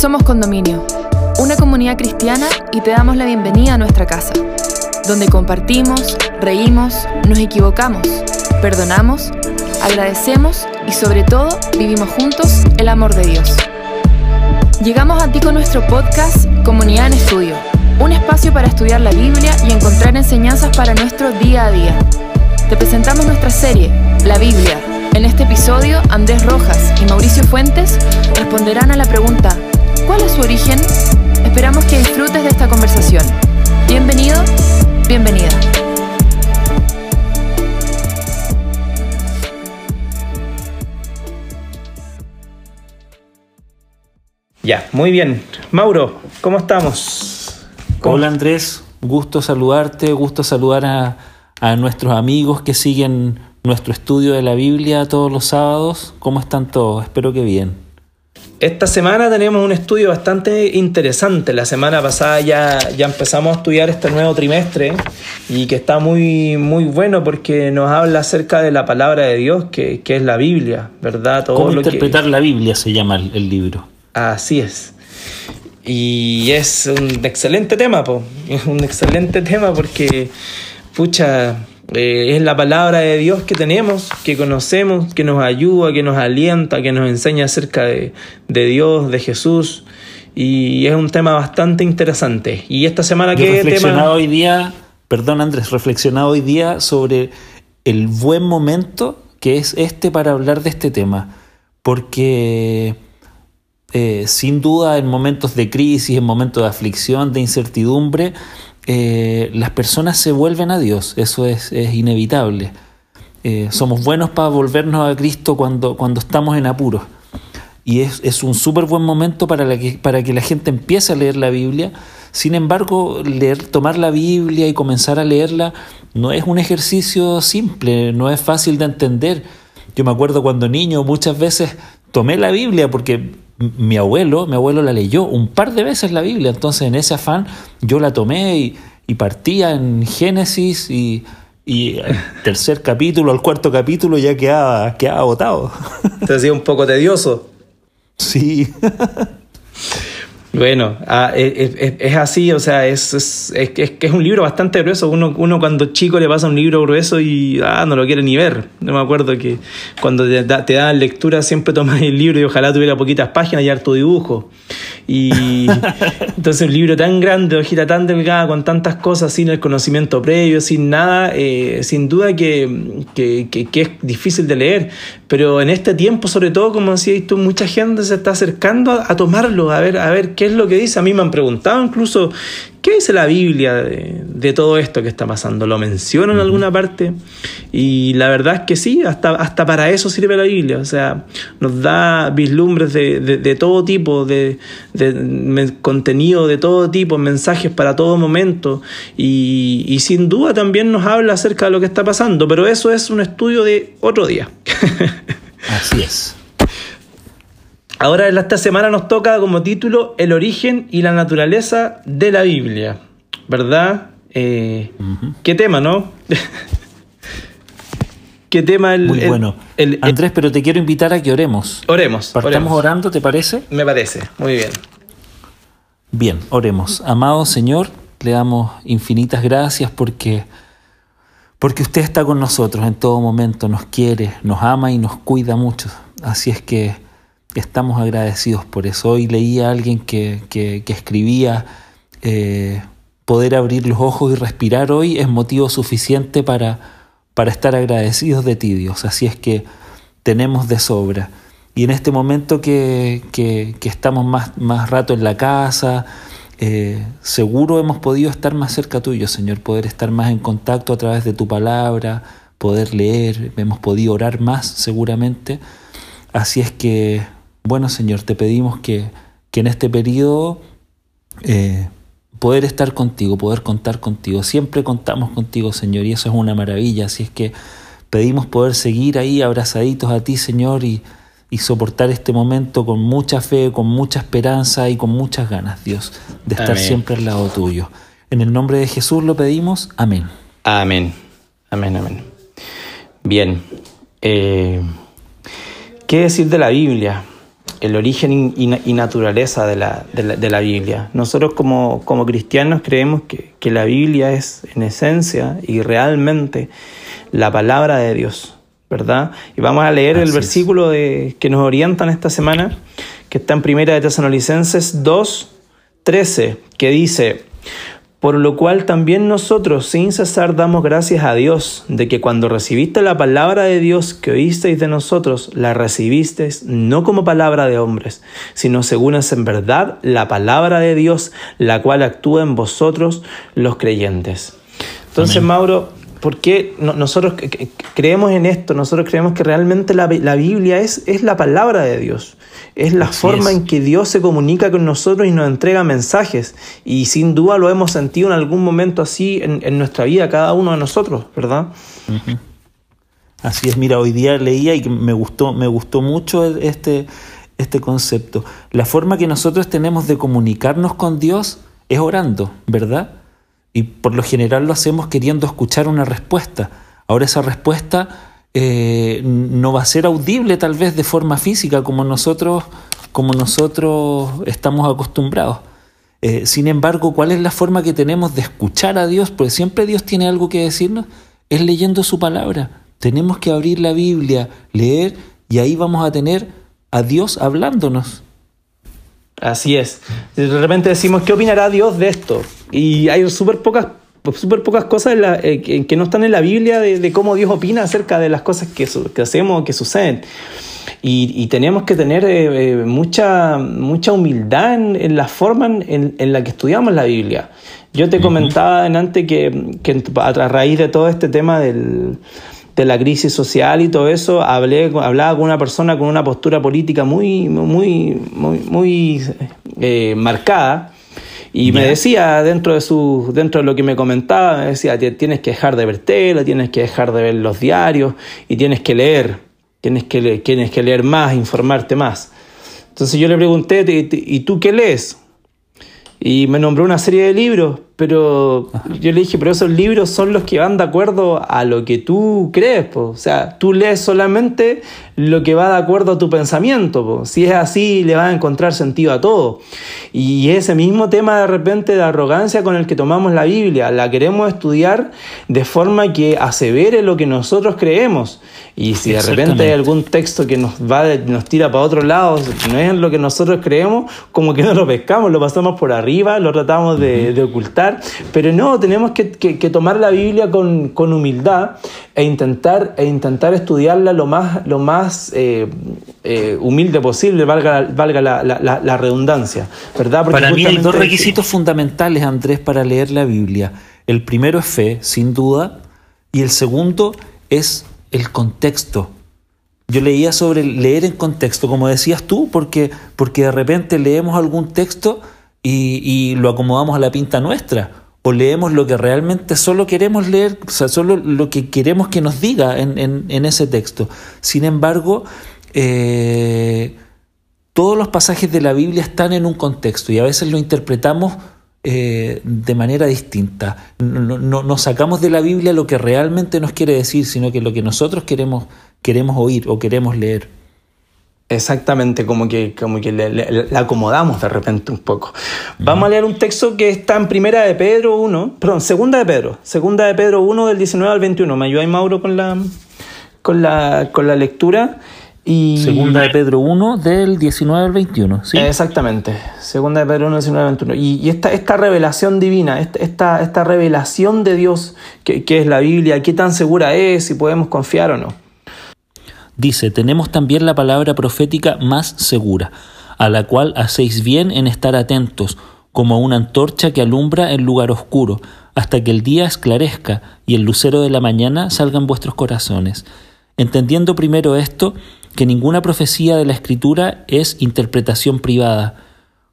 Somos Condominio, una comunidad cristiana y te damos la bienvenida a nuestra casa, donde compartimos, reímos, nos equivocamos, perdonamos, agradecemos y sobre todo vivimos juntos el amor de Dios. Llegamos a ti con nuestro podcast Comunidad en Estudio, un espacio para estudiar la Biblia y encontrar enseñanzas para nuestro día a día. Te presentamos nuestra serie, La Biblia. En este episodio, Andrés Rojas y Mauricio Fuentes responderán a la pregunta, ¿cuál es su origen? Esperamos que disfrutes de esta conversación. Bienvenido, bienvenida. Ya, muy bien. Mauro, ¿cómo estamos? ¿Cómo- Hola Andrés, gusto saludarte, gusto saludar a, a nuestros amigos que siguen nuestro estudio de la Biblia todos los sábados. ¿Cómo están todos? Espero que bien. Esta semana tenemos un estudio bastante interesante. La semana pasada ya, ya empezamos a estudiar este nuevo trimestre y que está muy, muy bueno porque nos habla acerca de la palabra de Dios, que, que es la Biblia, ¿verdad? Todo ¿Cómo lo que- interpretar la Biblia se llama el, el libro? Así es. Y es un excelente tema, po. Es un excelente tema porque, pucha, eh, es la palabra de Dios que tenemos, que conocemos, que nos ayuda, que nos alienta, que nos enseña acerca de, de Dios, de Jesús. Y es un tema bastante interesante. Y esta semana, ¿qué reflexionado tema? hoy día, perdón Andrés, reflexionado hoy día sobre el buen momento que es este para hablar de este tema. Porque eh, sin duda en momentos de crisis, en momentos de aflicción, de incertidumbre, eh, las personas se vuelven a Dios, eso es, es inevitable. Eh, somos buenos para volvernos a Cristo cuando, cuando estamos en apuros. Y es, es un súper buen momento para, que, para que la gente empiece a leer la Biblia. Sin embargo, leer, tomar la Biblia y comenzar a leerla no es un ejercicio simple, no es fácil de entender. Yo me acuerdo cuando niño muchas veces tomé la Biblia porque mi abuelo, mi abuelo la leyó un par de veces la Biblia, entonces en ese afán yo la tomé y, y partía en Génesis y, y el tercer capítulo, al cuarto capítulo ya quedaba, quedaba botado. Te decía un poco tedioso. Sí. Bueno, ah, es, es- es así, o sea, es, es, es que es un libro bastante grueso. Uno, uno cuando chico le pasa un libro grueso y ah, no lo quiere ni ver. Yo me acuerdo que cuando te, da- te lectura siempre tomas el libro y ojalá tuviera poquitas páginas y harto dibujo. Y entonces un libro tan grande, hojita tan delgada, con tantas cosas, sin el conocimiento previo, sin nada, eh, sin duda que, que, que- que es difícil de leer. Pero en este tiempo, sobre todo, como decías tú, mucha gente se está acercando a, a tomarlo, a ver, a ver qué es lo que dice. A mí me han preguntado incluso, ¿qué dice la Biblia de, de todo esto que está pasando? ¿Lo menciona en alguna parte? Y la verdad es que sí, hasta, hasta para eso sirve la Biblia. O sea, nos da vislumbres de, de- de todo tipo, de, contenido de todo tipo, mensajes para todo momento. Y, y sin duda también nos habla acerca de lo que está pasando. Pero eso es un estudio de otro día. Así es. Ahora en esta semana nos toca como título El origen y la naturaleza de la Biblia, ¿verdad? Eh, ¿Qué tema, no? ¿Qué tema el, Muy el- bueno. el- el- Andrés, pero te quiero invitar a que oremos. oremos, Partamos oremos. orando, ¿te parece? Me parece, muy bien. Bien, oremos. Amado Señor, le damos infinitas gracias porque, porque usted está con nosotros en todo momento, nos quiere, nos ama y nos cuida mucho. Así es que estamos agradecidos por eso. Hoy leí a alguien que, que- que escribía, eh, poder abrir los ojos y respirar hoy es motivo suficiente para, para estar agradecidos de ti, Dios. Así es que tenemos de sobra. Y en este momento que, que- que estamos más, más rato en la casa, eh, seguro hemos podido estar más cerca tuyo, Señor, poder estar más en contacto a través de tu palabra, poder leer, hemos podido orar más seguramente. Así es que, bueno, Señor, te pedimos que, que en este periodo eh, poder estar contigo, poder contar contigo. Siempre contamos contigo, Señor, y eso es una maravilla. Así es que pedimos poder seguir ahí abrazaditos a ti, Señor, y, y soportar este momento con mucha fe, con mucha esperanza y con muchas ganas, Dios, de estar Amén. siempre al lado tuyo. En el nombre de Jesús lo pedimos. Amén. Amén, amén, amén. Bien, eh, ¿qué decir de la Biblia? El origen y, naturaleza de la, de la, Biblia. Nosotros como, como cristianos creemos que, que, la Biblia es en esencia y realmente la palabra de Dios, ¿verdad? Y vamos a leer el versículo de, que nos orientan esta semana, que está en Primera de Tesalonicenses 2, 13, que dice, por lo cual también nosotros sin cesar damos gracias a Dios de que cuando recibiste la palabra de Dios que oísteis de nosotros, la recibisteis no como palabra de hombres, sino según es en verdad la palabra de Dios, la cual actúa en vosotros los creyentes. Entonces, Mauro, ¿por qué nosotros creemos en esto? Nosotros creemos que realmente la, Biblia es, es la palabra de Dios es la forma en que Dios se comunica con nosotros y nos entrega mensajes. Y sin duda lo hemos sentido en algún momento así en, nuestra vida, cada uno de nosotros, ¿verdad? Así es, mira, hoy día leía y me gustó, me gustó mucho este, este concepto. La forma que nosotros tenemos de comunicarnos con Dios es orando, ¿verdad? Y por lo general lo hacemos queriendo escuchar una respuesta. Ahora esa respuesta eh, no va a ser audible tal vez de forma física como nosotros, como nosotros estamos acostumbrados. Eh, sin embargo, ¿cuál es la forma que tenemos de escuchar a Dios? Porque siempre Dios tiene algo que decirnos, es leyendo su palabra. Tenemos que abrir la Biblia, leer, y ahí vamos a tener a Dios hablándonos. Así es. De repente decimos, ¿qué opinará Dios de esto? Y hay súper pocas súper pocas cosas eh, que no están en la Biblia de, cómo Dios opina acerca de las cosas que, que hacemos, que suceden. Y, tenemos que tener eh, eh, mucha, mucha humildad en, la forma en, la que estudiamos la Biblia. Yo te comentaba antes que, que, a raíz de todo este tema del, de la crisis social y todo eso, hablé, hablaba con una persona con una postura política muy, muy, muy, muy marcada y me decía, dentro de, su, dentro de lo que me comentaba, me decía, tienes que dejar de ver tele, tienes que dejar de ver los diarios y tienes que leer, tienes que, tienes que leer más, informarte más. Entonces yo le pregunté, ¿y tú qué lees? Y me nombró una serie de libros, pero yo le dije, pero esos libros son los que van de acuerdo a lo que tú crees, o sea, tú lees solamente lo que va de acuerdo a tu pensamiento, si es así le va a encontrar sentido a todo. Y ese mismo tema de repente de arrogancia con el que tomamos la Biblia, la queremos estudiar de forma que asevere lo que nosotros creemos. Y si de repente hay algún texto que nos va nos tira para otro lado, no es lo que nosotros creemos, como que no lo pescamos, lo pasamos por arriba, lo tratamos de ocultar pero no, tenemos que, tomar la Biblia con, humildad e intentar, e intentar estudiarla lo más, lo más eh, eh, humilde posible, valga, valga la, redundancia, ¿verdad? para mí hay dos requisitos fundamentales, Andrés, para leer la Biblia. El primero es fe, sin duda, y el segundo es el contexto. Yo leía sobre leer en contexto, como decías tú, porque, porque de repente leemos algún texto y, lo acomodamos a la pinta nuestra. O leemos lo que realmente solo queremos leer, o sea, solo lo que queremos que nos diga en, ese texto. Sin embargo, eh, todos los pasajes de la Biblia están en un contexto y a veces lo interpretamos eh, de manera distinta. No, no, sacamos de la Biblia lo que realmente nos quiere decir, sino que lo que nosotros queremos, queremos oír o queremos leer. Exactamente, como que, como que le, acomodamos de repente un poco. Vamos a leer un texto que está en primera de Pedro 1, perdón, segunda de Pedro, segunda de Pedro 1 del 19 al 21. ¿Me ayuda Mauro con la, con la, con la lectura? Y... Segunda de Pedro 1 del 19 al 21, ¿sí? Exactamente, segunda de Pedro 1 del 19 al 21. Y, y esta, esta revelación divina, esta, esta revelación de Dios que, que es la Biblia, ¿qué tan segura es? Si podemos confiar o no. Dice, tenemos también la palabra profética más segura, a la cual hacéis bien en estar atentos, como una antorcha que alumbra el lugar oscuro, hasta que el día esclarezca y el lucero de la mañana salga en vuestros corazones. Entendiendo primero esto, que ninguna profecía de la Escritura es interpretación privada,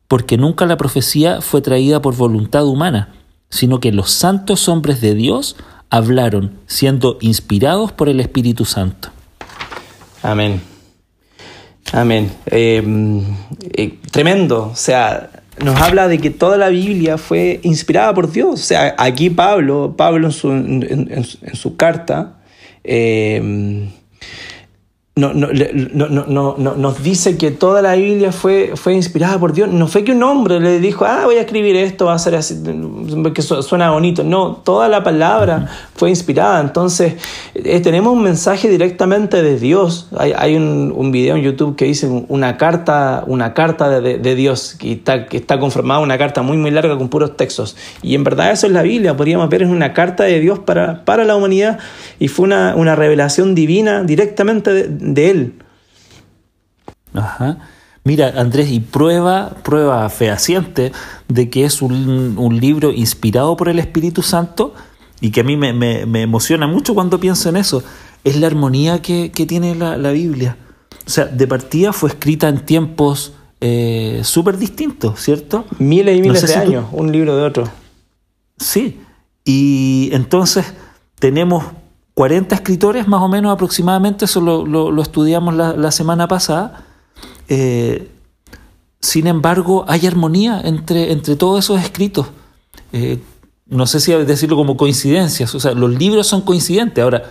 porque nunca la profecía fue traída por voluntad humana, sino que los santos hombres de Dios hablaron, siendo inspirados por el Espíritu Santo. Amén. Amén. Eh, eh, tremendo. O sea, nos habla de que toda la Biblia fue inspirada por Dios. O sea, aquí Pablo, Pablo en su, en, su carta, eh, no, no, no, no, nos dice que toda la Biblia fue, fue inspirada por Dios. No fue que un hombre le dijo, ah, voy a escribir esto, va a ser así, que suena bonito. No, toda la palabra fue inspirada. Entonces, eh, tenemos un mensaje directamente de Dios. Hay, hay un, un, video en YouTube que dice una carta, una carta de, de, Dios, que está, que está conformada, una carta muy, muy larga con puros textos. Y en verdad eso es la Biblia, podríamos ver, es una carta de Dios para, para la humanidad y fue una, una revelación divina directamente de de él. Ajá. Mira, Andrés, y prueba, prueba fehaciente de que es un, libro inspirado por el Espíritu Santo y que a mí me, emociona mucho cuando pienso en eso, es la armonía que, tiene la, Biblia. O sea, de partida fue escrita en tiempos eh, súper distintos, ¿cierto? Miles y miles de años, un libro de otro. Sí, y entonces tenemos 40 escritores más o menos aproximadamente, eso lo, estudiamos la, semana pasada. Eh, sin embargo, hay armonía entre, entre todos esos escritos. Eh, no sé si decirlo como coincidencias, o sea, los libros son coincidentes. Ahora,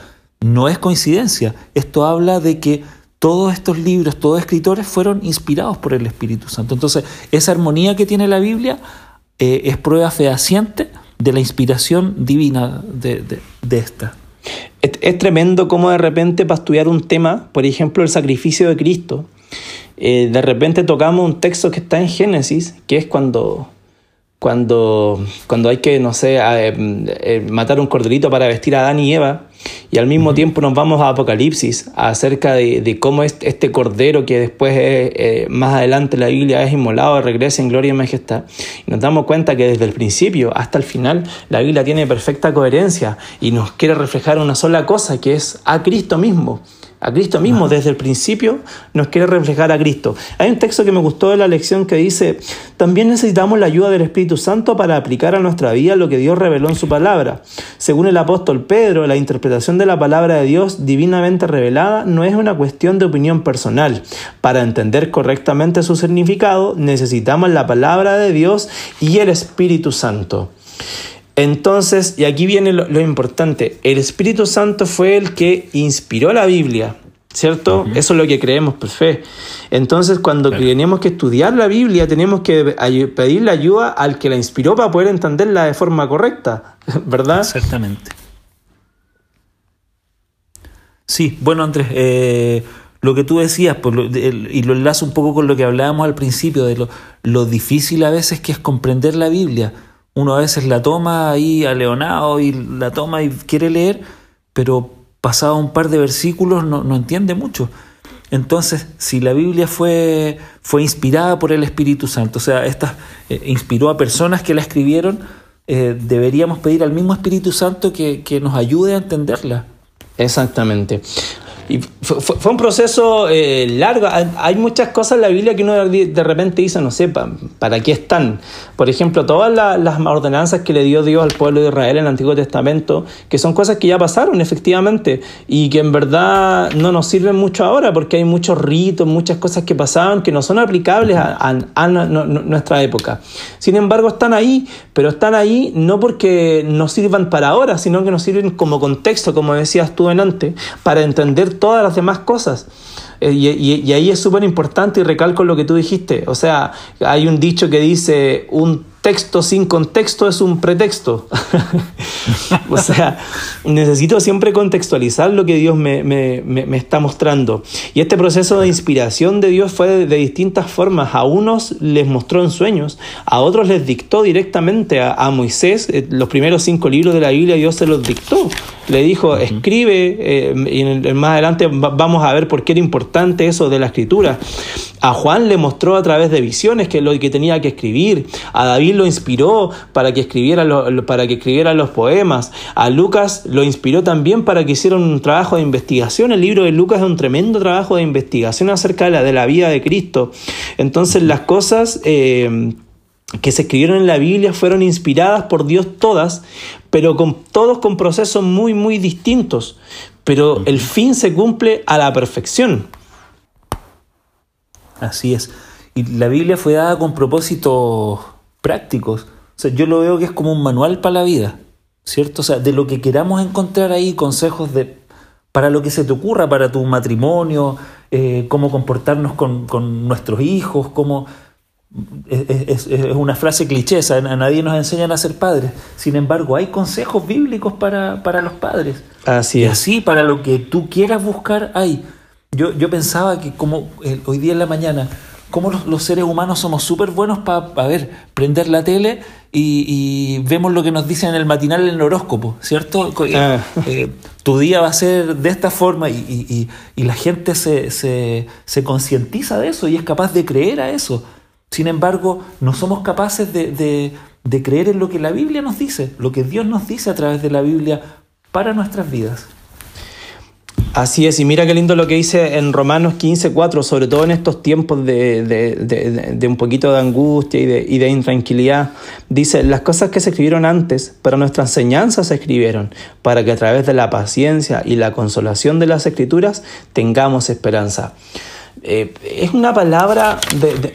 no es coincidencia. Esto habla de que todos estos libros, todos escritores fueron inspirados por el Espíritu Santo. Entonces, esa armonía que tiene la Biblia eh, es prueba fehaciente de la inspiración divina de, de esta es, tremendo cómo de repente para estudiar un tema, por ejemplo el sacrificio de Cristo, eh, de repente tocamos un texto que está en Génesis, que es cuando cuando, cuando hay que, no sé, eh, eh, matar un corderito para vestir a Adán y Eva, y al mismo tiempo nos vamos a Apocalipsis acerca de, cómo este cordero que después, eh, más adelante la Biblia es inmolado, regresa en gloria y majestad, y nos damos cuenta que desde el principio hasta el final la Biblia tiene perfecta coherencia y nos quiere reflejar una sola cosa, que es a Cristo mismo a Cristo mismo. Desde el principio nos quiere reflejar a Cristo. Hay un texto que me gustó de la lección que dice, también necesitamos la ayuda del Espíritu Santo para aplicar a nuestra vida lo que Dios reveló en su palabra. Según el apóstol Pedro, la interpretación de la palabra de Dios divinamente revelada no es una cuestión de opinión personal. Para entender correctamente su significado, necesitamos la palabra de Dios y el Espíritu Santo. Entonces, y aquí viene lo, importante, el Espíritu Santo fue el que inspiró la Biblia, ¿cierto? Eso es lo que creemos por fe. Entonces, cuando tenemos que estudiar la Biblia, tenemos que pedirle ayuda al que la inspiró para poder entenderla de forma correcta, ¿verdad? Exactamente. Sí, bueno Andrés, eh, lo que tú decías, pues, y lo enlazo un poco con lo que hablábamos al principio, de lo, lo difícil a veces que es comprender la Biblia uno a veces la toma ahí a Leonado y la toma y quiere leer, pero pasado un par de versículos no, entiende mucho. Entonces, si la Biblia fue, fue inspirada por el Espíritu Santo, o sea, esta, eh, inspiró a personas que la escribieron, eh, deberíamos pedir al mismo Espíritu Santo que, que nos ayude a entenderla. Exactamente. Y fue, fue, un proceso eh, largo. Hay muchas cosas en la Biblia que uno de repente dice, no sé, ¿para qué están? Por ejemplo, todas las ordenanzas que le dio Dios al pueblo de Israel en el Antiguo Testamento, que son cosas que ya pasaron efectivamente y que en verdad no nos sirven mucho ahora porque hay muchos ritos, muchas cosas que pasaban que no son aplicables a, nuestra época. Sin embargo, están ahí, pero están ahí no porque nos sirvan para ahora, sino que nos sirven como contexto, como decías tú en antes, para entender todas las demás cosas. Eh, y, ahí es súper importante y recalco lo que tú dijiste. O sea, hay un dicho que dice, un texto sin contexto es un pretexto. o sea, necesito siempre contextualizar lo que Dios me, está mostrando. Y este proceso de inspiración de Dios fue de, distintas formas. A unos les mostró en sueños, a otros les dictó directamente a, Moisés. Eh, los primeros cinco libros de la Biblia Dios se los dictó. Le dijo, escribe, eh, y más adelante vamos a ver por qué era importante eso de la escritura. A Juan le mostró a través de visiones que lo que tenía que escribir. A David lo inspiró para que escribiera, para que escribiera los poemas. A Lucas lo inspiró también para que hiciera un trabajo de investigación. El libro de Lucas es un tremendo trabajo de investigación acerca de la, de la vida de Cristo. Entonces las cosas... Eh, que se escribieron en la Biblia fueron inspiradas por Dios todas, pero con, todos con procesos muy, muy distintos. Pero el fin se cumple a la perfección. Así es. Y la Biblia fue dada con propósitos prácticos. O sea, yo lo veo que es como un manual para la vida, ¿cierto? O sea, de lo que queramos encontrar ahí, consejos de para lo que se te ocurra, para tu matrimonio, eh, cómo comportarnos con, con, nuestros hijos, cómo... Es, es, una frase cliché, a nadie nos enseñan a ser padres. Sin embargo, hay consejos bíblicos para, para los padres. Así es. Y así, para lo que tú quieras buscar, hay. Yo, yo pensaba que como eh, hoy día en la mañana, como los, seres humanos somos súper buenos para, ver, prender la tele y, vemos lo que nos dicen en el matinal en el horóscopo, ¿cierto? Ah. Eh, tu día va a ser de esta forma y, la gente se, se, concientiza de eso y es capaz de creer a eso. Sin embargo, no somos capaces de, de creer en lo que la Biblia nos dice, lo que Dios nos dice a través de la Biblia para nuestras vidas. Así es, y mira qué lindo lo que dice en Romanos 15, 4, sobre todo en estos tiempos de, un poquito de angustia y y de intranquilidad. Dice, las cosas que se escribieron antes, para nuestra enseñanza se escribieron, para que a través de la paciencia y la consolación de las escrituras tengamos esperanza. Eh, es una palabra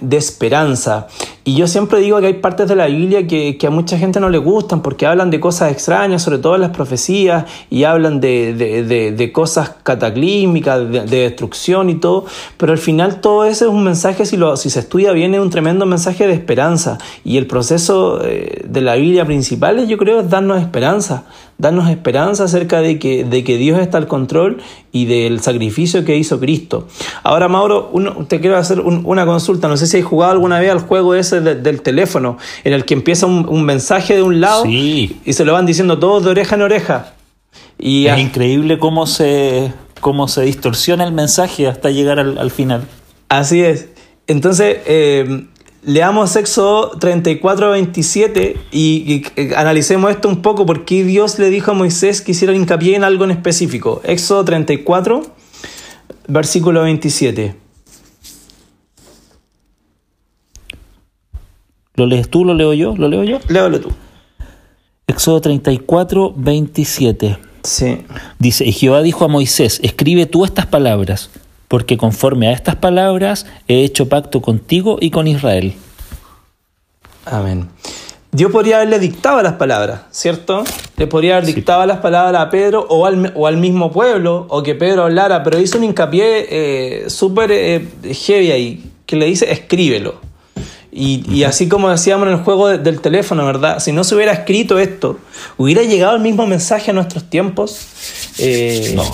de, esperanza. Y yo siempre digo que hay partes de la Biblia que, a mucha gente no le gustan porque hablan de cosas extrañas, sobre todo en las profecías, y hablan de, cosas cataclísmicas, de, destrucción y todo. Pero al final todo eso es un mensaje, si, lo, si se estudia bien, es un tremendo mensaje de esperanza. Y el proceso eh, de la Biblia principal, yo creo, es darnos esperanza darnos esperanza acerca de que, de que Dios está al control y del sacrificio que hizo Cristo. Ahora, Mauro, te quiero hacer una consulta. No sé si has jugado alguna vez al juego ese del teléfono, en el que empieza un, mensaje de un lado y se lo van diciendo todos de oreja en oreja. Y es increíble cómo se, cómo se distorsiona el mensaje hasta llegar al, final. Así es. Entonces, eh, Leamos Éxodo 34, 27 y, analicemos esto un poco, porque Dios le dijo a Moisés que hiciera hincapié en algo en específico. Éxodo 34, versículo 27. ¿Lo lees tú, lo leo yo? ¿Lo leo yo? Léalo tú. Éxodo 34, 27. Sí. Dice, y Jehová dijo a Moisés, escribe tú estas palabras porque conforme a estas palabras he hecho pacto contigo y con Israel. Amén. Dios podría haberle dictado las palabras, ¿cierto? Le podría haber dictado las palabras a Pedro o al, o al, mismo pueblo, o que Pedro hablara, pero hizo un hincapié eh, súper eh, heavy ahí, que le dice, escríbelo. Y, así como decíamos en el juego del teléfono, ¿verdad? Si no se hubiera escrito esto, ¿hubiera llegado el mismo mensaje a nuestros tiempos? Eh, no.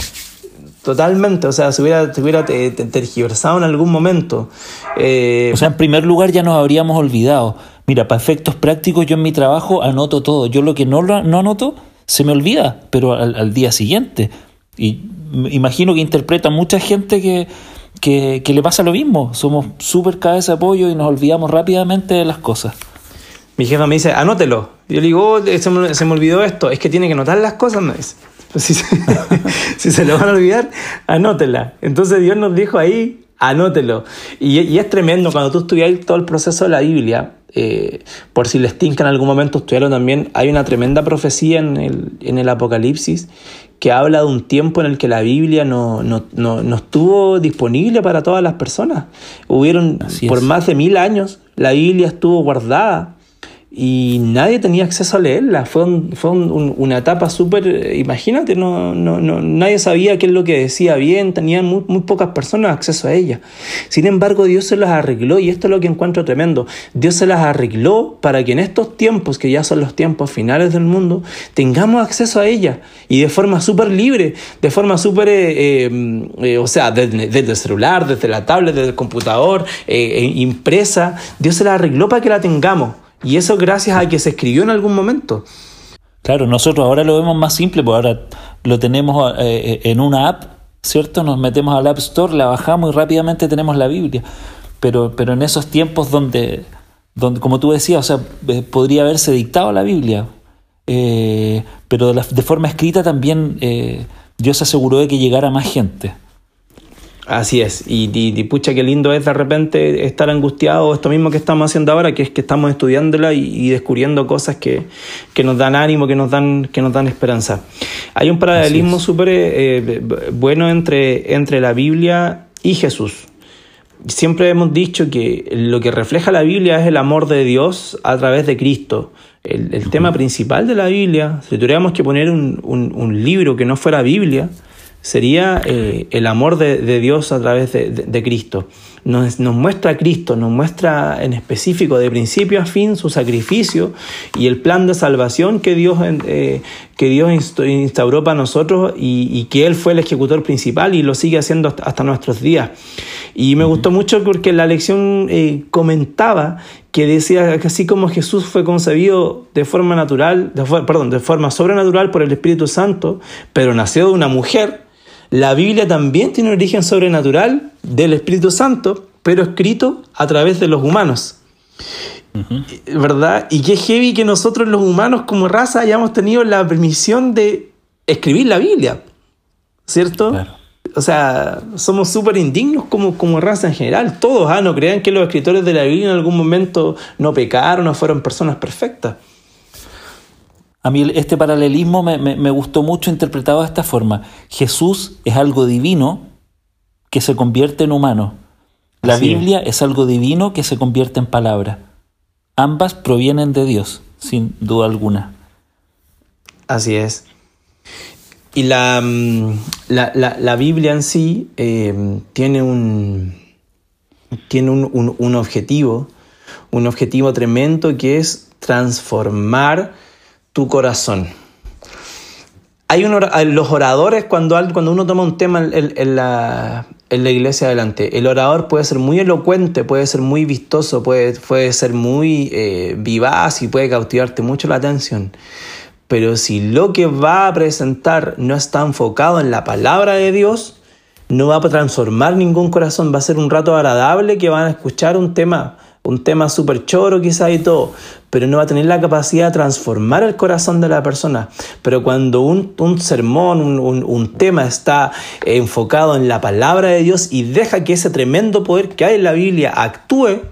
Totalmente, o sea, se hubiera, hubiera tergiversado en algún momento. Eh, o sea, en primer lugar ya nos habríamos olvidado. Mira, para efectos prácticos yo en mi trabajo anoto todo. Yo lo que no, no anoto se me olvida, pero al, día siguiente. Y imagino que interpreta mucha gente que, que, le pasa lo mismo. Somos súper cabeza de pollo y nos olvidamos rápidamente de las cosas. Mi jefa me dice, anótelo. Yo le digo, oh, se, me, se me olvidó esto. Es que tiene que anotar las cosas, me dice. Si, se, lo van a olvidar, anótela. Entonces Dios nos dijo ahí, anótelo. Y, es tremendo cuando tú estudias todo el proceso de la Biblia, eh, por si les tinca en algún momento estudiarlo también, hay una tremenda profecía en el, en el Apocalipsis que habla de un tiempo en el que la Biblia no, no, no, estuvo disponible para todas las personas. Hubieron, por más de mil años, la Biblia estuvo guardada y nadie tenía acceso a leerla. Fue, fue una etapa súper, imagínate, no, no, no, nadie sabía qué es lo que decía bien, tenían muy, muy, pocas personas acceso a ella. Sin embargo, Dios se las arregló y esto es lo que encuentro tremendo. Dios se las arregló para que en estos tiempos, que ya son los tiempos finales del mundo, tengamos acceso a ella y de forma súper libre, de forma súper, eh, eh, eh, o sea, desde, desde, el celular, desde la tablet, desde el computador, impresa. Dios se las arregló para que la tengamos. Y eso gracias a que se escribió en algún momento. Claro, nosotros ahora lo vemos más simple, porque ahora lo tenemos eh, en una app, ¿cierto? Nos metemos al App Store, la bajamos y rápidamente tenemos la Biblia. Pero, pero en esos tiempos donde, donde, como tú decías, o sea, eh, podría haberse dictado la Biblia, eh, pero de, forma escrita también Dios aseguró de que llegara más gente. Así es, y, y, pucha, qué lindo es de repente estar angustiado, esto mismo que estamos haciendo ahora, que es que estamos estudiándola y, descubriendo cosas que, nos dan ánimo, que nos dan, que nos dan esperanza. Hay un paralelismo súper eh, bueno entre, entre la Biblia y Jesús. Siempre hemos dicho que lo que refleja la Biblia es el amor de Dios a través de Cristo. El, tema principal de la Biblia, si tuviéramos que poner un, un libro que no fuera Biblia, sería eh, el amor de, Dios a través de, Cristo. Nos, muestra a Cristo, nos muestra en específico de principio a fin su sacrificio y el plan de salvación que Dios, eh, que Dios instauró para nosotros y, que Él fue el ejecutor principal y lo sigue haciendo hasta, nuestros días. Y me gustó mucho porque la lección eh, comentaba que decía que así como Jesús fue concebido de forma natural, perdón, de forma sobrenatural por el Espíritu Santo, pero nació de una mujer, la Biblia también tiene un origen sobrenatural del Espíritu Santo, pero escrito a través de los humanos. ¿Verdad? Y qué heavy que nosotros los humanos como raza hayamos tenido la permisión de escribir la Biblia. ¿Cierto? O sea, somos súper indignos como, como raza en general. Todos, ah, no crean que los escritores de la Biblia en algún momento no pecaron o fueron personas perfectas. A mí este paralelismo me, gustó mucho interpretado de esta forma. Jesús es algo divino que se convierte en humano. La Biblia es. algo divino que se convierte en palabra. Ambas provienen de Dios, sin duda alguna. Así es. Y la, mm, la, Biblia en sí eh, tiene, un, tiene un objetivo, un objetivo tremendo que es transformar tu corazón. Hay los oradores, cuando, cuando uno toma un tema en, la, iglesia adelante, el orador puede ser muy elocuente, puede ser muy vistoso, puede, puede ser muy eh, vivaz y puede cautivarte mucho la atención. Pero si lo que va a presentar no está enfocado en la palabra de Dios, no va a transformar ningún corazón, va a ser un rato agradable que van a escuchar un tema un tema súper choro quizá y todo, pero no va a tener la capacidad de transformar el corazón de la persona. Pero cuando un, sermón, un, un, tema está enfocado en la palabra de Dios y deja que ese tremendo poder que hay en la Biblia actúe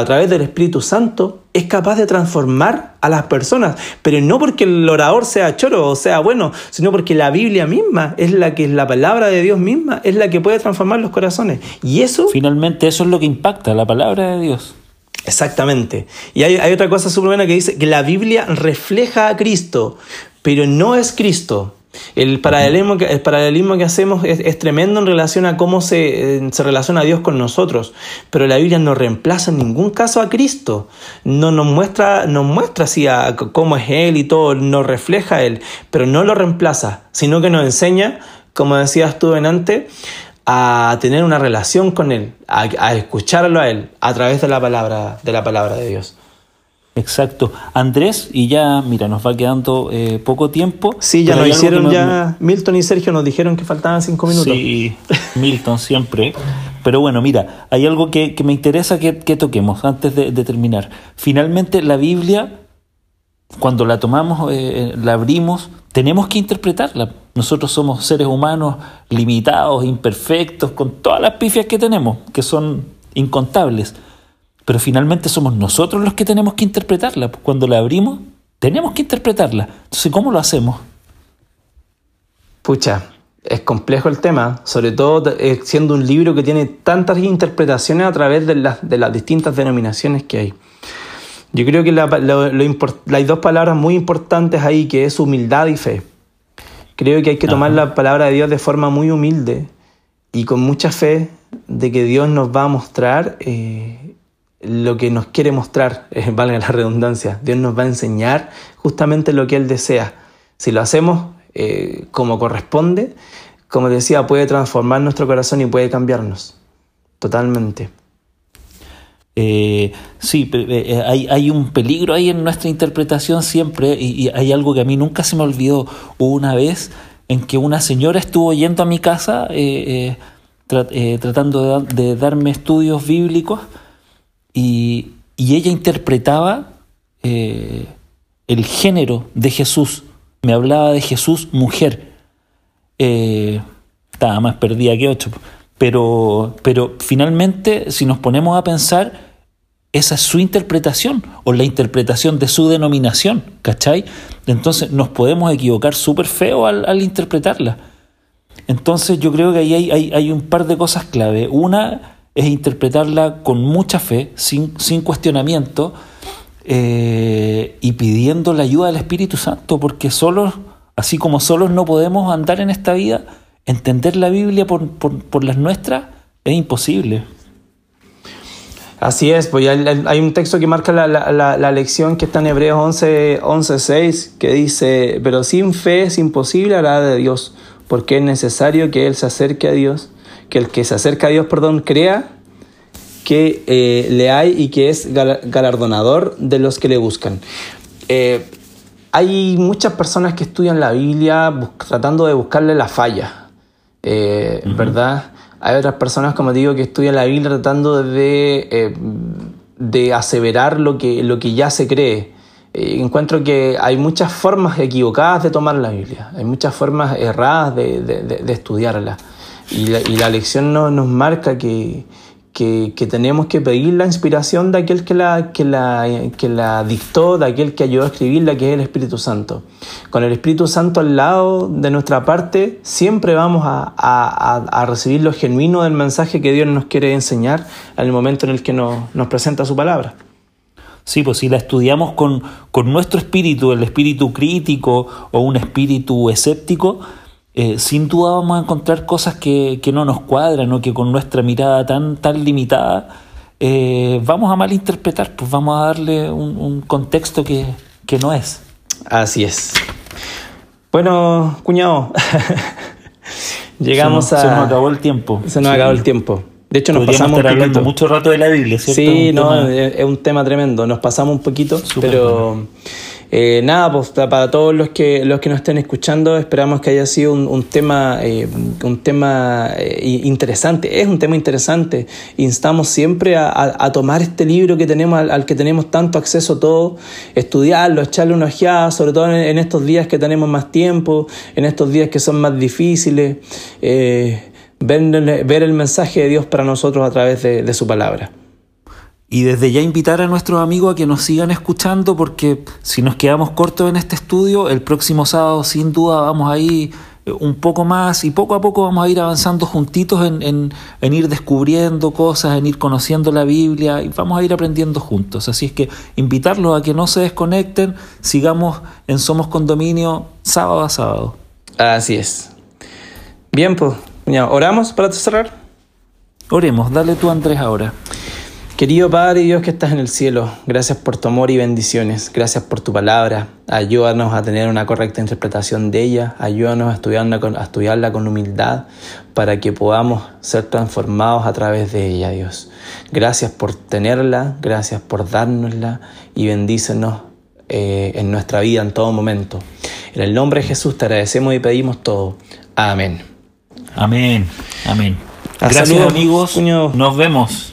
a través del Espíritu Santo, es capaz de transformar a las personas, pero no porque el orador sea choro o sea bueno, sino porque la Biblia misma es la que es la palabra de Dios misma, es la que puede transformar los corazones. Y eso... Finalmente eso es lo que impacta, la palabra de Dios. Exactamente. Y hay, otra cosa súper buena que dice que la Biblia refleja a Cristo, pero no es Cristo. El paralelismo que, el paralelismo que hacemos es, tremendo en relación a cómo se, eh, se, relaciona Dios con nosotros, pero la Biblia no reemplaza en ningún caso a Cristo, no nos muestra, nos muestra así a cómo es Él y todo, nos refleja a Él, pero no lo reemplaza, sino que nos enseña, como decías tú en antes, a tener una relación con Él, a, escucharlo a Él a través de la palabra de, la palabra de Dios. Exacto. Andrés, y ya, mira, nos va quedando eh, poco tiempo. Sí, ya nos hicieron, ya, Milton y Sergio nos dijeron que faltaban cinco minutos. Sí, Milton siempre. Pero bueno, mira, hay algo que, me interesa que, toquemos antes de, terminar. Finalmente, la Biblia, cuando la tomamos, eh, la abrimos, tenemos que interpretarla. Nosotros somos seres humanos limitados, imperfectos, con todas las pifias que tenemos, que son incontables. Pero finalmente somos nosotros los que tenemos que interpretarla. Cuando la abrimos, tenemos que interpretarla. Entonces, ¿cómo lo hacemos? Pucha, es complejo el tema, sobre todo eh, siendo un libro que tiene tantas interpretaciones a través de las, de las distintas denominaciones que hay. Yo creo que hay dos palabras muy importantes ahí, que es humildad y fe. Creo que hay que tomar la palabra de Dios de forma muy humilde y con mucha fe de que Dios nos va a mostrar eh, lo que nos quiere mostrar, eh, valga la redundancia. Dios nos va a enseñar justamente lo que Él desea. Si lo hacemos eh, como corresponde, como decía, puede transformar nuestro corazón y puede cambiarnos totalmente. Eh, sí, hay, un peligro ahí en nuestra interpretación siempre y, hay algo que a mí nunca se me olvidó. una vez en que una señora estuvo yendo a mi casa tratando de, darme estudios bíblicos y, y ella interpretaba el género de Jesús. Me hablaba de Jesús mujer. estaba más perdida que ocho. Pero, pero finalmente, si nos ponemos a pensar, esa es su interpretación o la interpretación de su denominación, ¿cachai? Entonces nos podemos equivocar súper feo al, interpretarla. Entonces yo creo que ahí hay, hay, un par de cosas clave. Una es interpretarla con mucha fe, sin, sin cuestionamiento, eh, y pidiendo la ayuda del Espíritu Santo, porque solos, así como solos no podemos andar en esta vida, entender la Biblia por, por, las nuestras es imposible. Así es, pues hay un texto que marca la, la, la, lección que está en Hebreos 11, 11, 6, que dice, pero sin fe es imposible hablar de Dios, porque es necesario que Él se acerque a Dios, que el que se acerca a Dios, perdón, crea que eh, le hay y que es galardonador de los que le buscan. Eh, hay muchas personas que estudian la Biblia tratando de buscarle la falla, eh, ¿verdad? Hay otras personas, como digo, que estudian la Biblia tratando de, de aseverar lo que, lo que ya se cree. encuentro que hay muchas formas equivocadas de tomar la Biblia, hay muchas formas erradas de, de, estudiarla. Y la, y la lección no, nos marca que, que, tenemos que pedir la inspiración de aquel que la, que, la, que la dictó, de aquel que ayudó a escribirla, que es el Espíritu Santo. Con el Espíritu Santo al lado de nuestra parte, siempre vamos a, a, recibir lo genuino del mensaje que Dios nos quiere enseñar en el momento en el que nos, nos presenta su palabra. Sí, pues si la estudiamos con, con nuestro espíritu, el espíritu crítico o un espíritu escéptico, eh, sin duda vamos a encontrar cosas que, no nos cuadran o que con nuestra mirada tan, tan limitada eh, vamos a malinterpretar, pues vamos a darle un, contexto que, no es. Así es. Bueno, cuñado, llegamos a... Se nos acabó el tiempo. Se nos acabó el tiempo. De hecho, nos pasamos estar hablando mucho rato de la Biblia, ¿cierto? Sí, no, es un tema tremendo. Nos pasamos un poquito, pero... Eh, nada, pues para todos los que, los que nos estén escuchando, esperamos que haya sido un, tema, eh, un tema eh, interesante. Es un tema interesante. Instamos siempre a, tomar este libro que tenemos, al, que tenemos tanto acceso todos, estudiarlo, echarle una ojeada, sobre todo en, estos días que tenemos más tiempo, en estos días que son más difíciles. Ver, ver, el mensaje de Dios para nosotros a través de su palabra. Y desde ya invitar a nuestros amigos a que nos sigan escuchando porque si nos quedamos cortos en este estudio, el próximo sábado sin duda vamos a ir eh, un poco más y poco a poco vamos a ir avanzando juntitos en, en, ir descubriendo cosas, en ir conociendo la Biblia y vamos a ir aprendiendo juntos. Así es que invitarlos a que no se desconecten, sigamos en Somos Condominio sábado a sábado. Así es. Bien, pues, ¿oramos para cerrar? Oremos, dale tú Andrés ahora. Querido Padre Dios que estás en el cielo, gracias por tu amor y bendiciones, gracias por tu palabra, ayúdanos a tener una correcta interpretación de ella, ayúdanos a estudiarla con, a estudiarla con humildad para que podamos ser transformados a través de ella, Dios. Gracias por tenerla, gracias por dárnosla y bendícenos eh, en nuestra vida en todo momento. En el nombre de Jesús te agradecemos y pedimos todo. Amén. Amén. Amén. Gracias amigos. Nos vemos.